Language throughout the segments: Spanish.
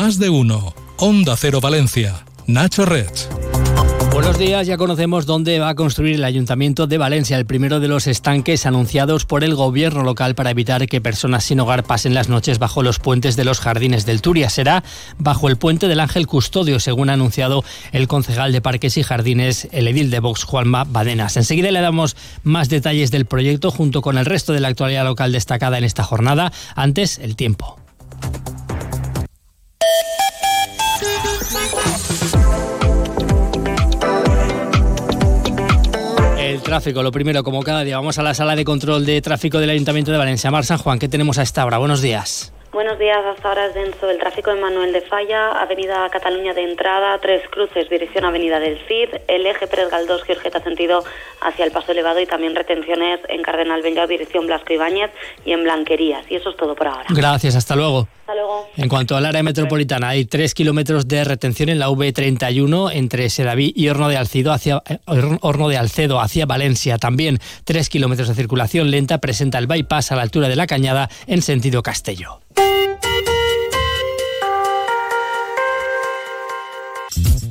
Más de uno. Onda Cero Valencia. Nacho Red. Buenos días, ya conocemos dónde va a construir el Ayuntamiento de Valencia, el primero de los estanques anunciados por el gobierno local para evitar que personas sin hogar pasen las noches bajo los puentes de los jardines del Turia. Será bajo el puente del Ángel Custodio, según ha anunciado el concejal de Parques y Jardines, el edil de Vox, Juanma Badenas. Enseguida le damos más detalles del proyecto junto con el resto de la actualidad local destacada en esta jornada. Antes, el tiempo. Tráfico, lo primero, como cada día, vamos a la sala de control de tráfico del Ayuntamiento de Valencia. Mar San Juan, ¿qué tenemos a esta hora? Buenos días. Buenos días, hasta ahora es denso el tráfico en Manuel de Falla, Avenida Cataluña de entrada, Tres Cruces, dirección Avenida del Cid, el eje Pérez Galdós, Giorgeta sentido hacia el Paso Elevado y también retenciones en Cardenal Benllao, dirección Blasco Ibáñez y en Blanquerías. Y eso es todo por ahora. Gracias, hasta luego. Hasta luego. En cuanto al área metropolitana, hay tres kilómetros de retención en la V31 entre Sedaví y Horno de, Alcido hacia, eh, Horno de Alcedo hacia Valencia. También tres kilómetros de circulación lenta presenta el bypass a la altura de la Cañada en sentido Castello.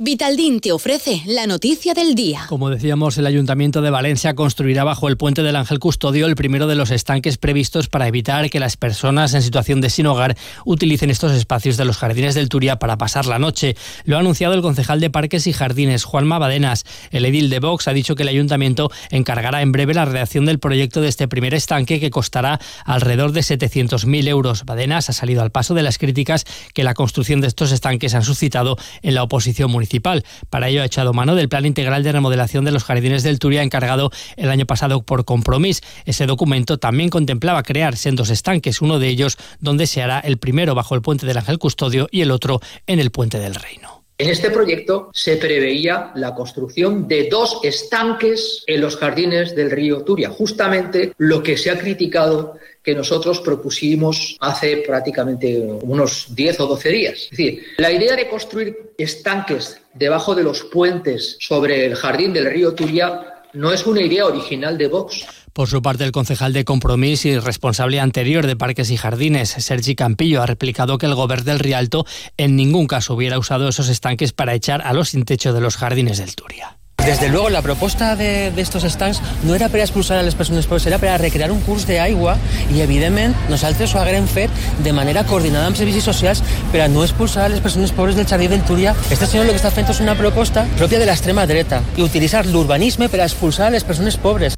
Vitaldin te ofrece la noticia del día. Como decíamos, el Ayuntamiento de Valencia construirá bajo el puente del Ángel Custodio el primero de los estanques previstos para evitar que las personas en situación de sin hogar utilicen estos espacios de los jardines del Turia para pasar la noche. Lo ha anunciado el concejal de Parques y Jardines, Juanma Badenas. El edil de Vox ha dicho que el Ayuntamiento encargará en breve la redacción del proyecto de este primer estanque que costará alrededor de 700.000 euros. Badenas ha salido al paso de las críticas que la construcción de estos estanques han suscitado en la oposición municipal. Para ello ha echado mano del Plan Integral de Remodelación de los Jardines del Turia encargado el año pasado por Compromís. Ese documento también contemplaba crear sendos estanques, uno de ellos donde se hará el primero bajo el puente del Ángel Custodio y el otro en el puente del Reino. En este proyecto se preveía la construcción de dos estanques en los jardines del río Turia, justamente lo que se ha criticado que nosotros propusimos hace prácticamente unos 10 o 12 días. Es decir, la idea de construir estanques debajo de los puentes sobre el jardín del río Turia no es una idea original de Vox. Por su parte, el concejal de Compromís y responsable anterior de Parques y Jardines, Sergi Campillo, ha replicado que el gobierno del Rialto en ningún caso hubiera usado esos estanques para echar a los sin techo de los jardines del Turia. Desde luego, la proposta de, de estos stands no era per a expulsar a les persones pobres, era per a recrear un curs d'aigua i, evidentment, nosaltres ho haguem fet de manera coordinada amb servicis socials per a no expulsar a les persones pobres del jardí del Túria. Este senyor el que està fent és una proposta pròpia de l'extrema dreta i utilitzar l'urbanisme per a expulsar a les persones pobres.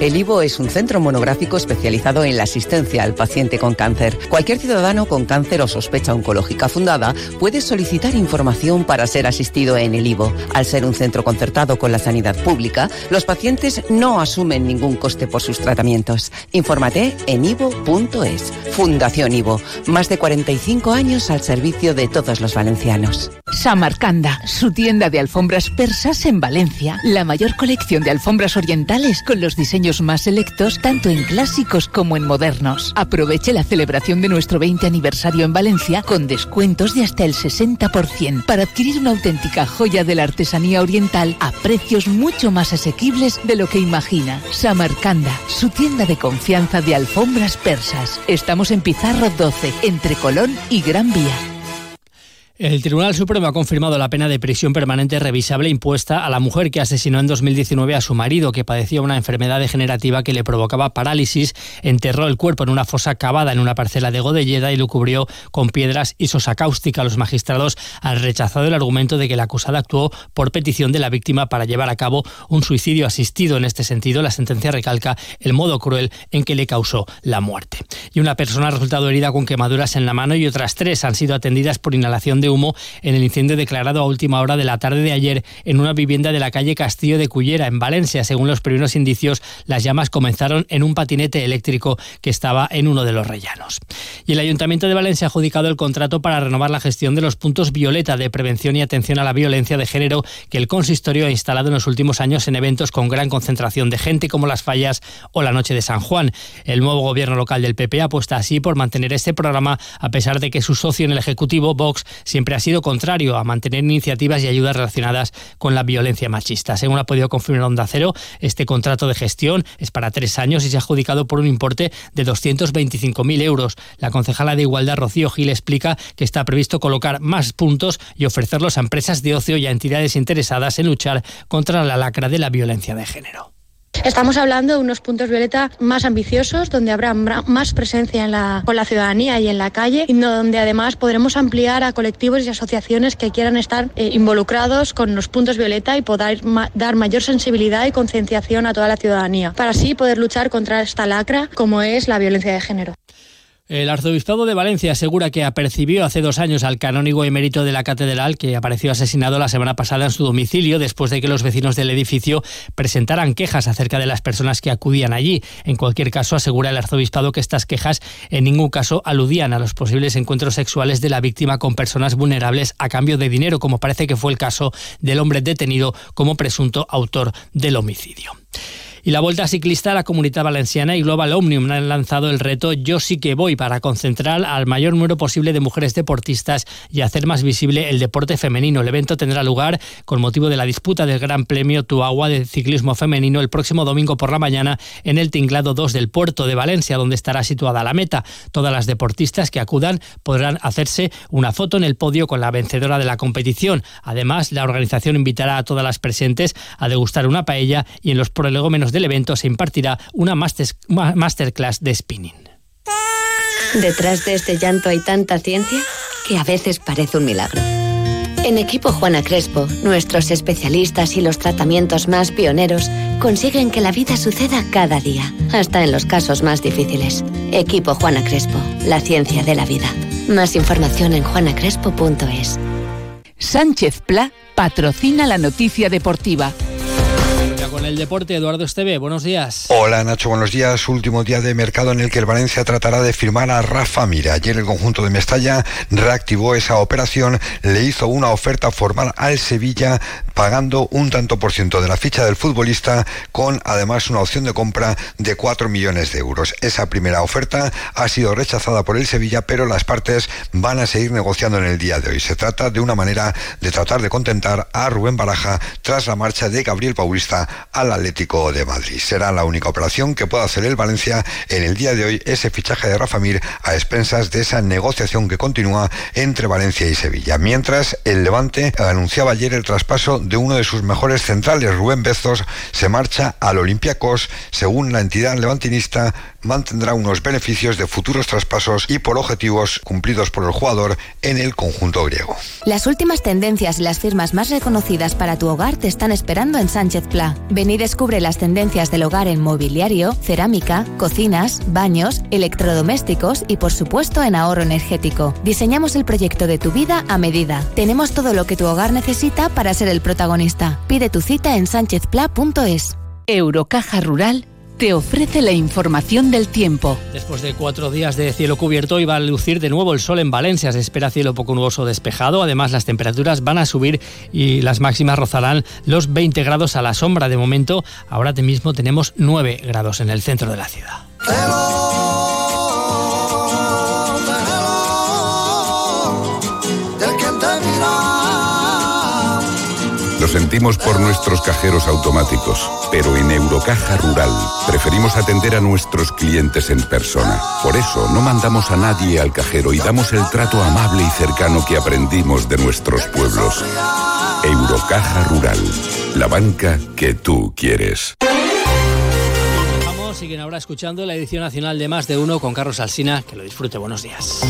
El IVO es un centro monográfico especializado en la asistencia al paciente con cáncer. Cualquier ciudadano con cáncer o sospecha oncológica fundada puede solicitar información para ser asistido en el IVO. Al ser un centro concertado con la sanidad pública, los pacientes no asumen ningún coste por sus tratamientos. Infórmate en ivo.es. Fundación IVO. Más de 45 años al servicio de todos los valencianos. Samarcanda, su tienda de alfombras persas en Valencia. La mayor colección de alfombras orientales con los diseños más selectos tanto en clásicos como en modernos. Aproveche la celebración de nuestro 20 aniversario en Valencia con descuentos de hasta el 60% para adquirir una auténtica joya de la artesanía oriental a precios mucho más asequibles de lo que imagina. Samarcanda, su tienda de confianza de alfombras persas. Estamos en Pizarro 12, entre Colón y Gran Vía. El Tribunal Supremo ha confirmado la pena de prisión permanente revisable impuesta a la mujer que asesinó en 2019 a su marido, que padecía una enfermedad degenerativa que le provocaba parálisis, enterró el cuerpo en una fosa cavada en una parcela de Godelleda y lo cubrió con piedras y sosa cáustica. Los magistrados han rechazado el argumento de que la acusada actuó por petición de la víctima para llevar a cabo un suicidio asistido. En este sentido, la sentencia recalca el modo cruel en que le causó la muerte. Y una persona ha resultado herida con quemaduras en la mano y otras tres han sido atendidas por inhalación de humo en el incendio declarado a última hora de la tarde de ayer en una vivienda de la calle Castillo de Cullera, en Valencia. Según los primeros indicios, las llamas comenzaron en un patinete eléctrico que estaba en uno de los rellanos. Y el Ayuntamiento de Valencia ha adjudicado el contrato para renovar la gestión de los puntos violeta de prevención y atención a la violencia de género que el consistorio ha instalado en los últimos años en eventos con gran concentración de gente como las fallas o la noche de San Juan. El nuevo gobierno local del PP apuesta así por mantener este programa a pesar de que su socio en el Ejecutivo, Vox, siempre ha sido contrario a mantener iniciativas y ayudas relacionadas con la violencia machista. Según ha podido confirmar Onda Cero, este contrato de gestión es para tres años y se ha adjudicado por un importe de 225.000 euros. La concejala de Igualdad, Rocío Gil, explica que está previsto colocar más puntos y ofrecerlos a empresas de ocio y a entidades interesadas en luchar contra la lacra de la violencia de género. Estamos hablando de unos puntos violeta más ambiciosos, donde habrá más presencia en la, con la ciudadanía y en la calle, y donde además podremos ampliar a colectivos y asociaciones que quieran estar eh, involucrados con los puntos violeta y poder dar mayor sensibilidad y concienciación a toda la ciudadanía, para así poder luchar contra esta lacra como es la violencia de género. El arzobispado de Valencia asegura que apercibió hace dos años al canónigo emérito de la catedral que apareció asesinado la semana pasada en su domicilio después de que los vecinos del edificio presentaran quejas acerca de las personas que acudían allí. En cualquier caso, asegura el arzobispado que estas quejas en ningún caso aludían a los posibles encuentros sexuales de la víctima con personas vulnerables a cambio de dinero, como parece que fue el caso del hombre detenido como presunto autor del homicidio. Y la Vuelta Ciclista la Comunidad Valenciana y Global Omnium han lanzado el reto Yo sí que voy para concentrar al mayor número posible de mujeres deportistas y hacer más visible el deporte femenino. El evento tendrá lugar con motivo de la disputa del Gran Premio Tu Agua de Ciclismo Femenino el próximo domingo por la mañana en el Tinglado 2 del Puerto de Valencia, donde estará situada la meta. Todas las deportistas que acudan podrán hacerse una foto en el podio con la vencedora de la competición. Además, la organización invitará a todas las presentes a degustar una paella y en los prolegómenos de el evento se impartirá una masterclass de spinning. Detrás de este llanto hay tanta ciencia que a veces parece un milagro. En Equipo Juana Crespo, nuestros especialistas y los tratamientos más pioneros consiguen que la vida suceda cada día, hasta en los casos más difíciles. Equipo Juana Crespo, la ciencia de la vida. Más información en juanacrespo.es. Sánchez Pla patrocina la noticia deportiva el deporte, Eduardo Esteve, buenos días. Hola Nacho, buenos días. Último día de mercado en el que el Valencia tratará de firmar a Rafa Mira. Ayer el conjunto de Mestalla reactivó esa operación, le hizo una oferta formal al Sevilla pagando un tanto por ciento de la ficha del futbolista con además una opción de compra de 4 millones de euros. Esa primera oferta ha sido rechazada por el Sevilla, pero las partes van a seguir negociando en el día de hoy. Se trata de una manera de tratar de contentar a Rubén Baraja tras la marcha de Gabriel Paulista al Atlético de Madrid. Será la única operación que pueda hacer el Valencia en el día de hoy, ese fichaje de Rafa Mir a expensas de esa negociación que continúa entre Valencia y Sevilla. Mientras, el Levante anunciaba ayer el traspaso de uno de sus mejores centrales, Rubén Bezos, se marcha al Olympiacos, según la entidad levantinista, mantendrá unos beneficios de futuros traspasos y por objetivos cumplidos por el jugador en el conjunto griego. Las últimas tendencias y las firmas más reconocidas para tu hogar te están esperando en Sánchez Pla. Ven y descubre las tendencias del hogar en mobiliario, cerámica, cocinas, baños, electrodomésticos y por supuesto en ahorro energético. Diseñamos el proyecto de tu vida a medida. Tenemos todo lo que tu hogar necesita para ser el protagonista. Pide tu cita en sánchezpla.es. Eurocaja Rural te ofrece la información del tiempo. Después de cuatro días de cielo cubierto, iba a lucir de nuevo el sol en Valencia. Se espera cielo poco nuboso despejado. Además, las temperaturas van a subir y las máximas rozarán los 20 grados a la sombra. De momento, ahora mismo tenemos 9 grados en el centro de la ciudad. Sentimos por nuestros cajeros automáticos, pero en Eurocaja Rural preferimos atender a nuestros clientes en persona. Por eso no mandamos a nadie al cajero y damos el trato amable y cercano que aprendimos de nuestros pueblos. Eurocaja Rural, la banca que tú quieres. Vamos, siguen ahora escuchando la edición nacional de Más de Uno con Carlos Alsina. Que lo disfrute. Buenos días.